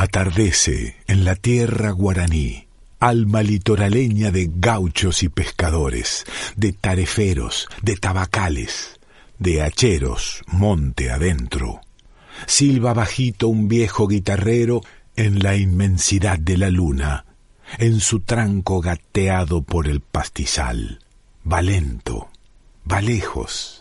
Atardece en la tierra guaraní, alma litoraleña de gauchos y pescadores, de tareferos, de tabacales, de hacheros, monte adentro. Silba bajito un viejo guitarrero en la inmensidad de la luna, en su tranco gateado por el pastizal. Va lento, va lejos,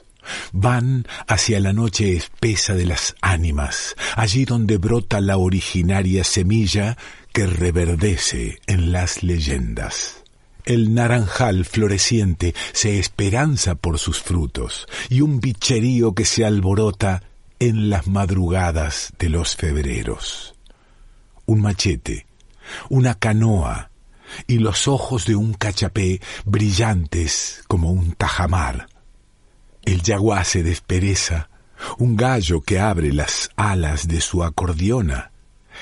Van hacia la noche espesa de las ánimas, allí donde brota la originaria semilla que reverdece en las leyendas. El naranjal floreciente se esperanza por sus frutos y un bicherío que se alborota en las madrugadas de los febreros. Un machete, una canoa y los ojos de un cachapé brillantes como un tajamar el yaguá se despereza, un gallo que abre las alas de su acordeona,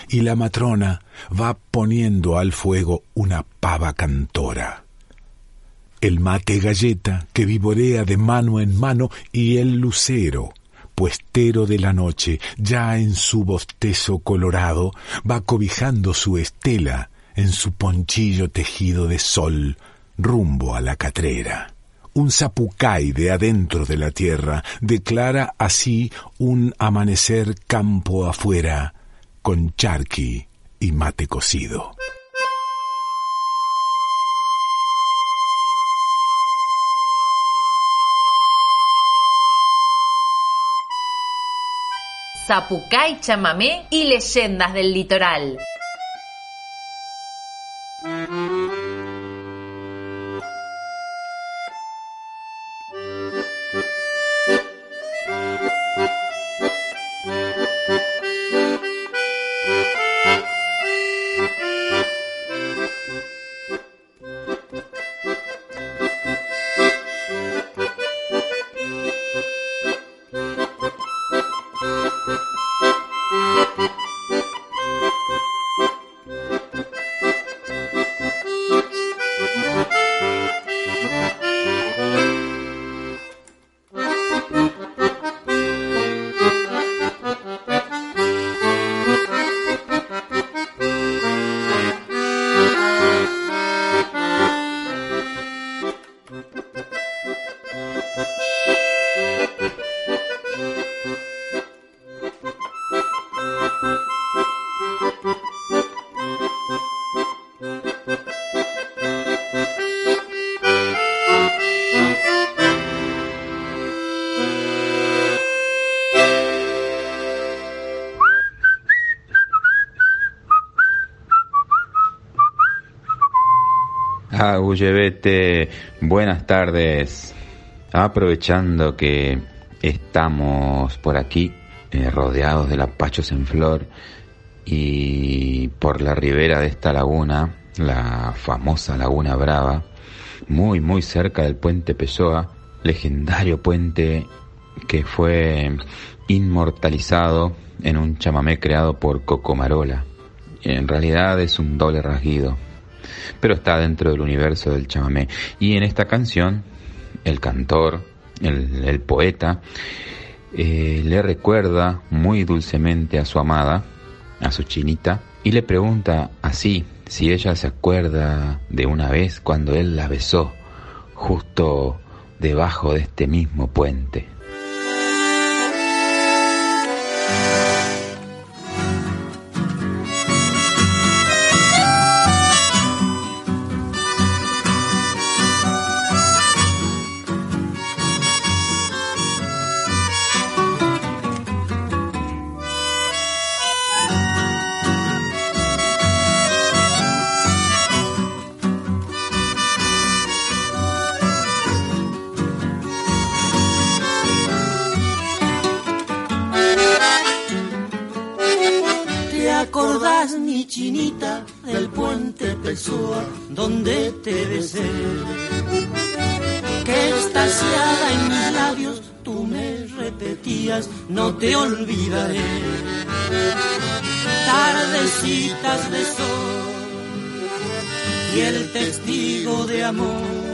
y la matrona va poniendo al fuego una pava cantora. El mate galleta que vivorea de mano en mano y el lucero, puestero de la noche, ya en su bostezo colorado, va cobijando su estela en su ponchillo tejido de sol rumbo a la catrera un zapucay de adentro de la tierra, declara así un amanecer campo afuera, con charqui y mate cocido. Zapucay, chamamé y leyendas del litoral. Ullevete, buenas tardes. Aprovechando que estamos por aquí, eh, rodeados de lapachos en flor, y por la ribera de esta laguna, la famosa Laguna Brava, muy, muy cerca del puente Pessoa, legendario puente que fue inmortalizado en un chamamé creado por Cocomarola. En realidad es un doble rasguido pero está dentro del universo del chamamé. Y en esta canción, el cantor, el, poeta, eh, le recuerda muy dulcemente a su amada, a su chinita, y le pregunta así si ella se acuerda de una vez cuando él la besó justo debajo de este mismo puente. tú me repetías, no te olvidaré. Tardecitas de sol y el testigo de amor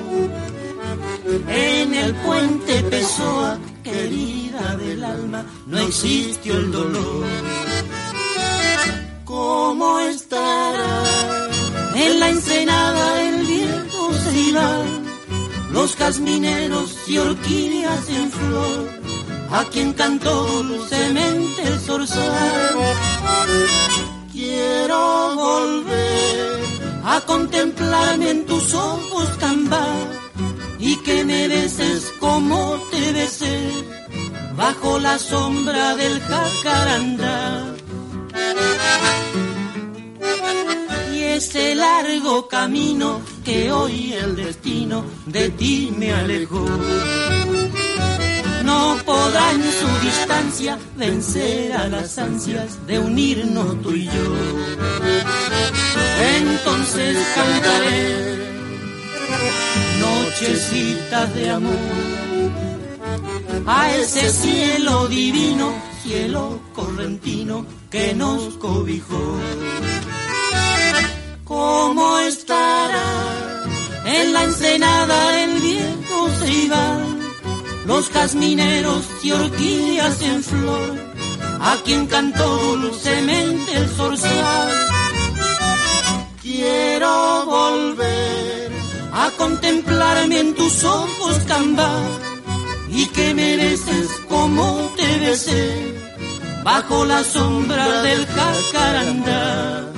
en el puente Pessoa, querida del alma, no existió el dolor. ¿Cómo estará en la ensenada el viejo se? Como casmineros y orquídeas en flor, a quien cantó dulcemente el zorzal. Quiero volver a contemplarme en tus ojos cambar y que me beses como te besé bajo la sombra del jacarandá. Y ese largo camino que hoy el destino de ti me alejó. No podrá en su distancia vencer a las ansias de unirnos tú y yo. Entonces cantaré nochecitas de amor a ese cielo divino, cielo correntino que nos cobijó. ¿Cómo estará en la ensenada el viejo ceibal? Los jazmineros y orquídeas en flor, a quien cantó dulcemente el zorzal. Quiero volver a contemplarme en tus ojos cambar y que mereces como te besé bajo la sombra del jacarandá.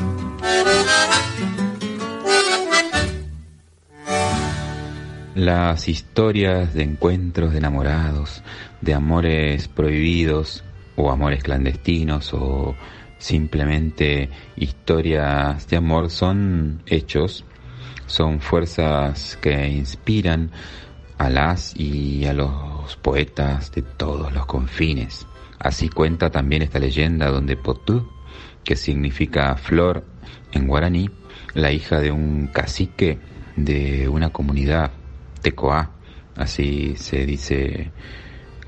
Las historias de encuentros de enamorados, de amores prohibidos o amores clandestinos o simplemente historias de amor son hechos, son fuerzas que inspiran a las y a los poetas de todos los confines. Así cuenta también esta leyenda donde Potú, que significa flor en guaraní, la hija de un cacique de una comunidad tecoá, así se dice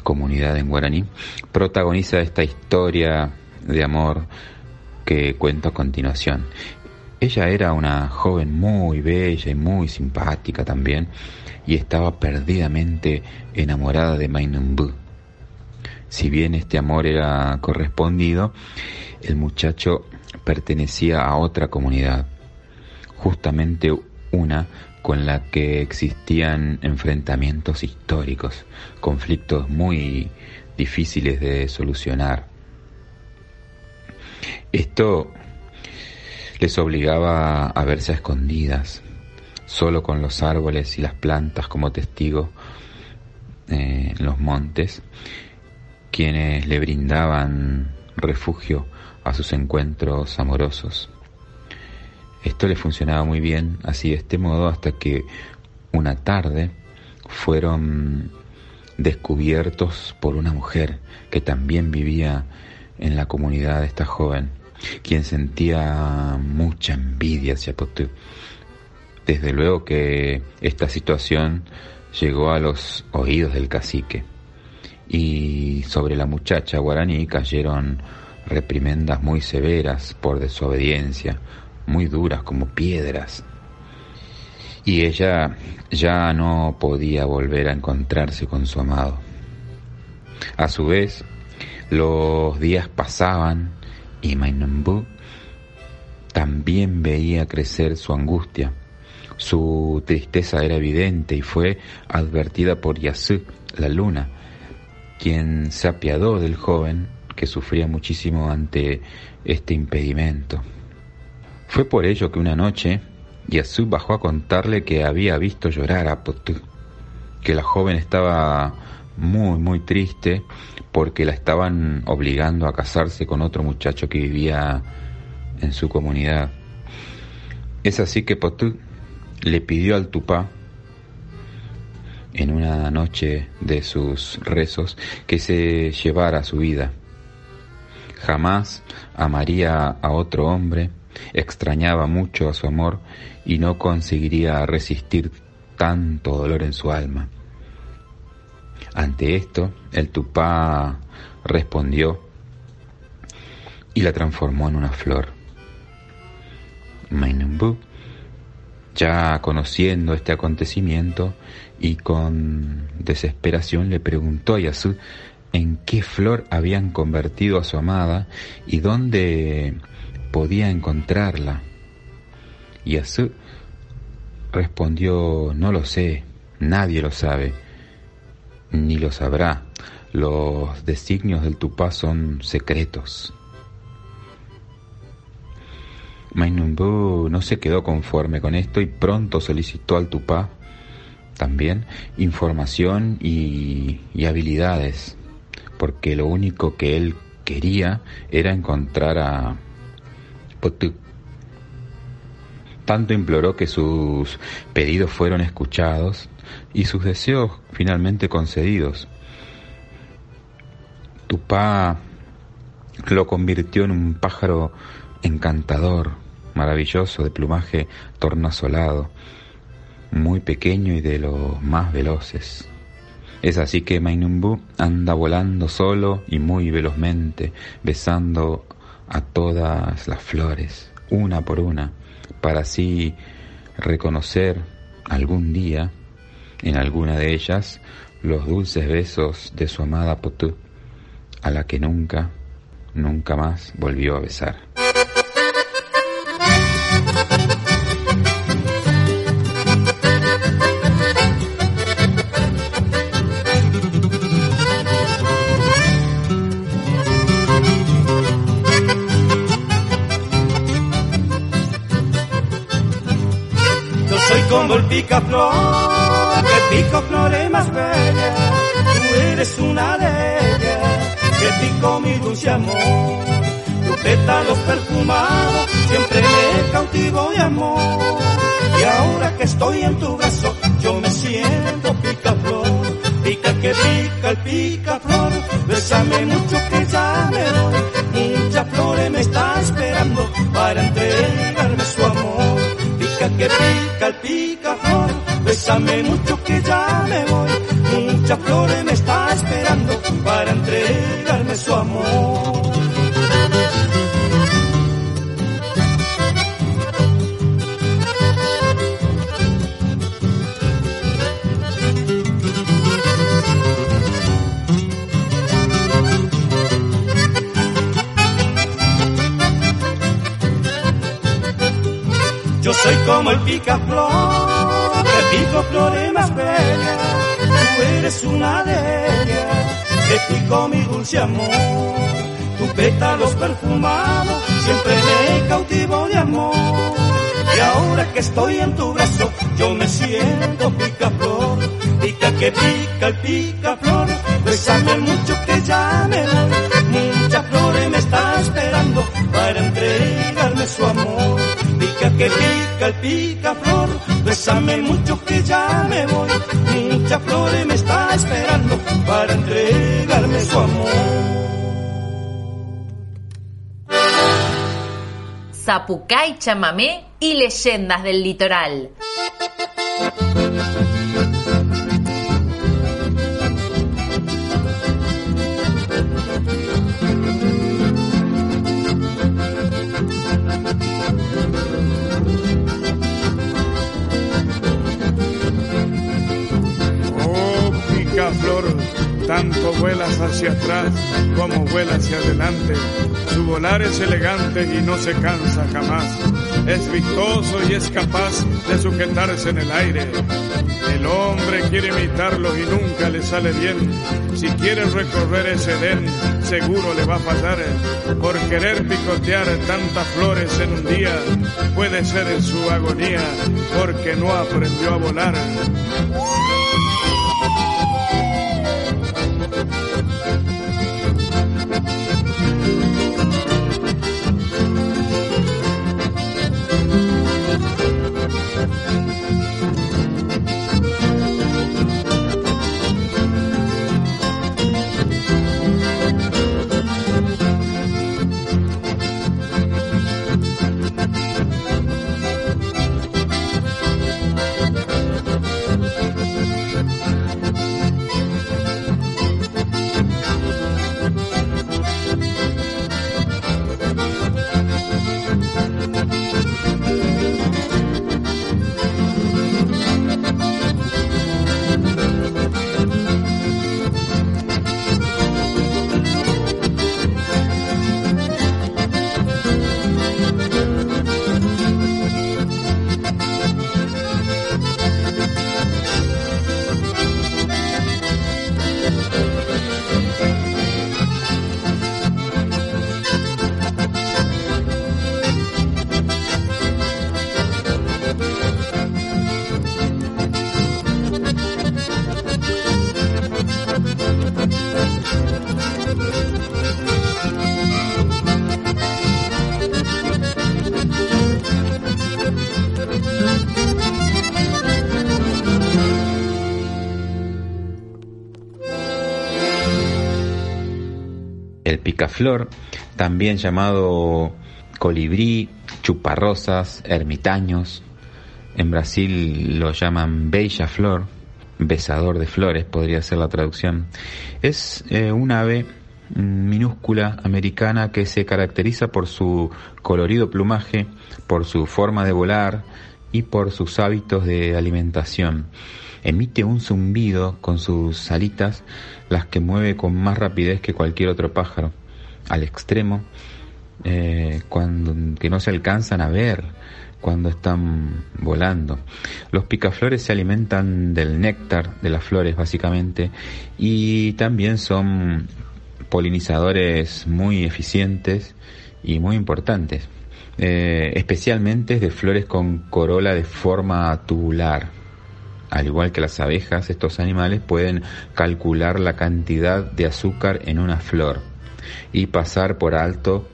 comunidad en guaraní, protagoniza esta historia de amor que cuento a continuación. Ella era una joven muy bella y muy simpática también, y estaba perdidamente enamorada de Mainumbu. Si bien este amor era correspondido, el muchacho pertenecía a otra comunidad, justamente una con la que existían enfrentamientos históricos, conflictos muy difíciles de solucionar. Esto les obligaba a verse a escondidas, solo con los árboles y las plantas como testigo eh, en los montes, quienes le brindaban refugio a sus encuentros amorosos. Esto le funcionaba muy bien, así de este modo, hasta que una tarde fueron descubiertos por una mujer que también vivía en la comunidad de esta joven, quien sentía mucha envidia hacia Potú desde luego que esta situación llegó a los oídos del cacique. Y sobre la muchacha guaraní cayeron reprimendas muy severas por desobediencia, muy duras como piedras. Y ella ya no podía volver a encontrarse con su amado. A su vez, los días pasaban y Mainambu también veía crecer su angustia su tristeza era evidente y fue advertida por Yasu, la luna, quien se apiadó del joven que sufría muchísimo ante este impedimento. Fue por ello que una noche Yasu bajó a contarle que había visto llorar a Potú, que la joven estaba muy, muy triste porque la estaban obligando a casarse con otro muchacho que vivía en su comunidad. Es así que Potú le pidió al Tupá en una noche de sus rezos que se llevara su vida. Jamás amaría a otro hombre, extrañaba mucho a su amor y no conseguiría resistir tanto dolor en su alma. Ante esto, el Tupá respondió y la transformó en una flor. Mainumbu ya conociendo este acontecimiento y con desesperación le preguntó a Yasu en qué flor habían convertido a su amada y dónde podía encontrarla. Yasu respondió, no lo sé, Nadie lo sabe, ni lo sabrá. Los designios del Tupá son secretos. Mainumbu no se quedó conforme con esto y pronto solicitó al Tupá también información y, habilidades, porque lo único que él quería era encontrar a Potuk. Tanto imploró que sus pedidos fueron escuchados y sus deseos finalmente concedidos. Tupá lo convirtió en un pájaro encantador, maravilloso, de plumaje tornasolado, muy pequeño y de los más veloces. Es así que Mainumbu anda volando solo y muy velozmente, besando a todas las flores, una por una, para así reconocer algún día en alguna de ellas los dulces besos de su amada Potú, a la que nunca, nunca más volvió a besar. Como el picaflor, que pico flores más bella, tú eres una de ellas, que pico mi dulce amor, tu pétalos perfumados, siempre me cautivo de amor, y ahora que estoy en tu brazo, yo me siento picaflor, pica que pica el picaflor, bésame mucho que ya me doy, muchas flores me está esperando para entregarme su amor que pica el picaflor, bésame mucho que ya me voy, muchas flores me está esperando para entregarme su amor. Yo soy como el picaflor, pico flores más bellas. Tú eres una de ellas, que pico mi dulce amor. Tu pétalos perfumados, siempre me cautivo de amor. Y ahora que estoy en tu brazo, yo me siento picaflor. Pica que pica el picaflor, bésame mucho que ya me doy. Muchas flores me está esperando para entregarme su amor pica que pica el picaflor, bésame mucho que ya me voy, muchas flores me está esperando para entregarme su amor. Zapucay, chamamé y leyendas del litoral. Tanto vuelas hacia atrás como vuela hacia adelante. Su volar es elegante y no se cansa jamás. Es vistoso y es capaz de sujetarse en el aire. El hombre quiere imitarlo y nunca le sale bien. Si quiere recorrer ese den, seguro le va a fallar. Por querer picotear tantas flores en un día, puede ser en su agonía, porque no aprendió a volar. Picaflor, también llamado colibrí, chuparrosas, ermitaños. En Brasil lo llaman bella flor, besador de flores podría ser la traducción. Es eh, un ave minúscula americana que se caracteriza por su colorido plumaje, por su forma de volar y por sus hábitos de alimentación. Emite un zumbido con sus alitas, las que mueve con más rapidez que cualquier otro pájaro, al extremo eh, cuando, que no se alcanzan a ver cuando están volando. Los picaflores se alimentan del néctar de las flores básicamente y también son polinizadores muy eficientes y muy importantes, eh, especialmente de flores con corola de forma tubular. Al igual que las abejas, estos animales pueden calcular la cantidad de azúcar en una flor y pasar por alto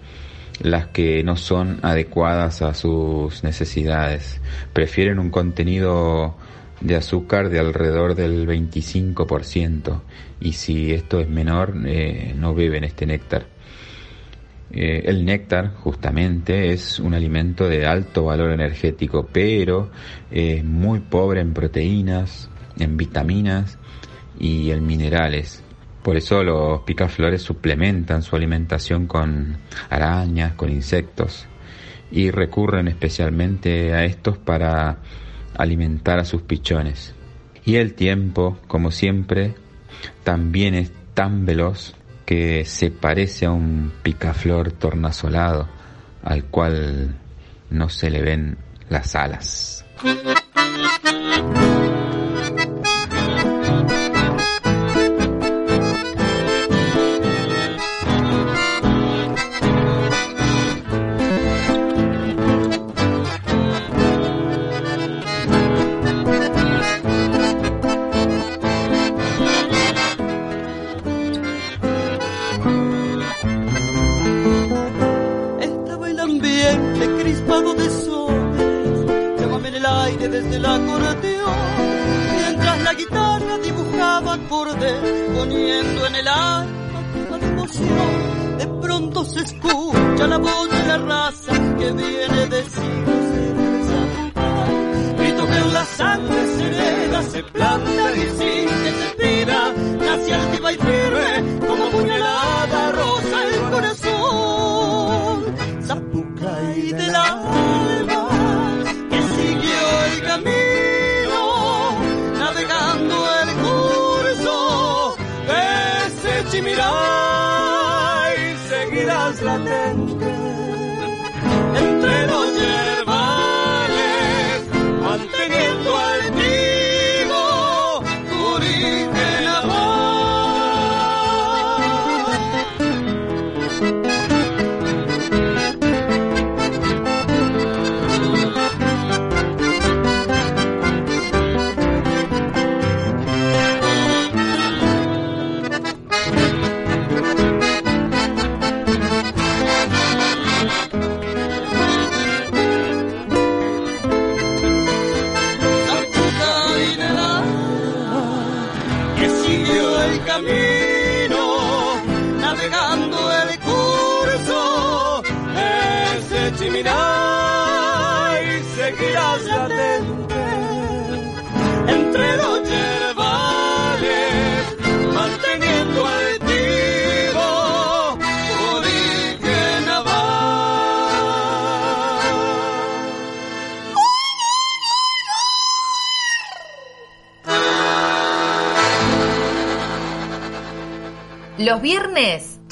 las que no son adecuadas a sus necesidades. Prefieren un contenido de azúcar de alrededor del 25% y si esto es menor eh, no beben este néctar. Eh, el néctar justamente es un alimento de alto valor energético pero es muy pobre en proteínas, en vitaminas y en minerales. Por eso los picaflores suplementan su alimentación con arañas, con insectos y recurren especialmente a estos para alimentar a sus pichones. Y el tiempo, como siempre, también es tan veloz que se parece a un picaflor tornasolado al cual no se le ven las alas.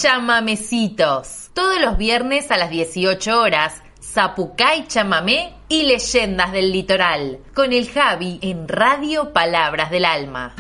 Chamamecitos. Todos los viernes a las 18 horas, Zapucay Chamamé y Leyendas del Litoral. Con el Javi en Radio Palabras del Alma.